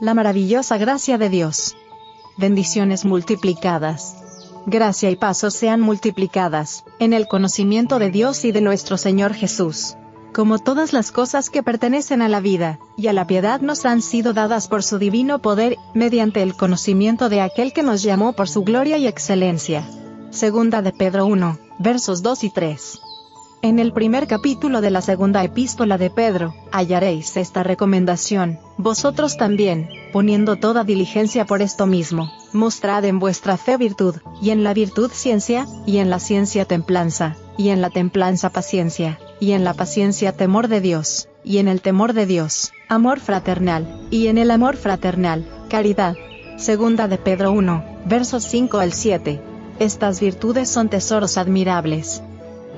La maravillosa gracia de Dios. Bendiciones multiplicadas. Gracia y paso sean multiplicadas, en el conocimiento de Dios y de nuestro Señor Jesús. Como todas las cosas que pertenecen a la vida, y a la piedad nos han sido dadas por su divino poder, mediante el conocimiento de aquel que nos llamó por su gloria y excelencia. Segunda de Pedro 1, versos 2 y 3. En el primer capítulo de la segunda epístola de Pedro, hallaréis esta recomendación, vosotros también, poniendo toda diligencia por esto mismo, mostrad en vuestra fe virtud, y en la virtud ciencia, y en la ciencia templanza, y en la templanza paciencia, y en la paciencia temor de Dios, y en el temor de Dios, amor fraternal, y en el amor fraternal, caridad. Segunda de Pedro 1, versos 5 al 7. Estas virtudes son tesoros admirables,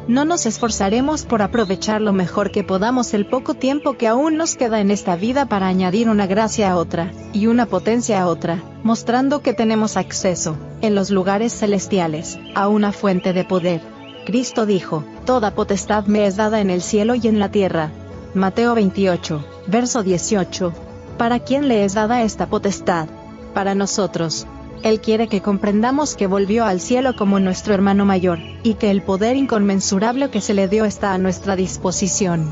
no nos esforzaremos por aprovechar lo mejor que podamos el poco tiempo que aún nos queda en esta vida para añadir una gracia a otra, y una potencia a otra, mostrando que tenemos acceso, en los lugares celestiales, a una fuente de poder. Cristo dijo, Toda potestad me es dada en el cielo y en la tierra. Mateo 28, verso 18. ¿Para quién le es dada esta potestad? Para nosotros, él quiere que comprendamos que volvió al cielo como nuestro hermano mayor, y que el poder inconmensurable que se le dio está a nuestra disposición.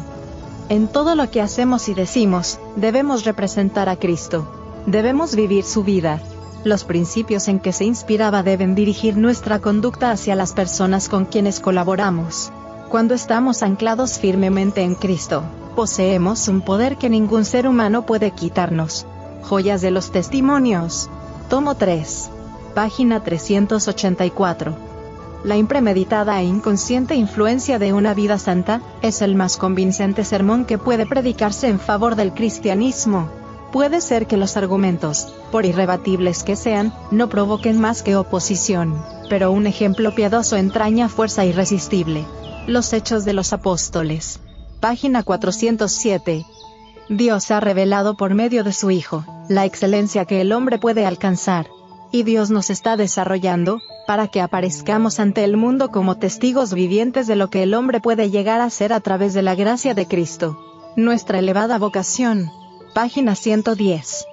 En todo lo que hacemos y decimos, debemos representar a Cristo. Debemos vivir su vida. Los principios en que se inspiraba deben dirigir nuestra conducta hacia las personas con quienes colaboramos. Cuando estamos anclados firmemente en Cristo, poseemos un poder que ningún ser humano puede quitarnos. Joyas de los testimonios. Tomo 3. Página 384. La impremeditada e inconsciente influencia de una vida santa, es el más convincente sermón que puede predicarse en favor del cristianismo. Puede ser que los argumentos, por irrebatibles que sean, no provoquen más que oposición, pero un ejemplo piadoso entraña fuerza irresistible. Los Hechos de los Apóstoles. Página 407. Dios ha revelado por medio de su Hijo, la excelencia que el hombre puede alcanzar. Y Dios nos está desarrollando, para que aparezcamos ante el mundo como testigos vivientes de lo que el hombre puede llegar a ser a través de la gracia de Cristo. Nuestra elevada vocación. Página 110.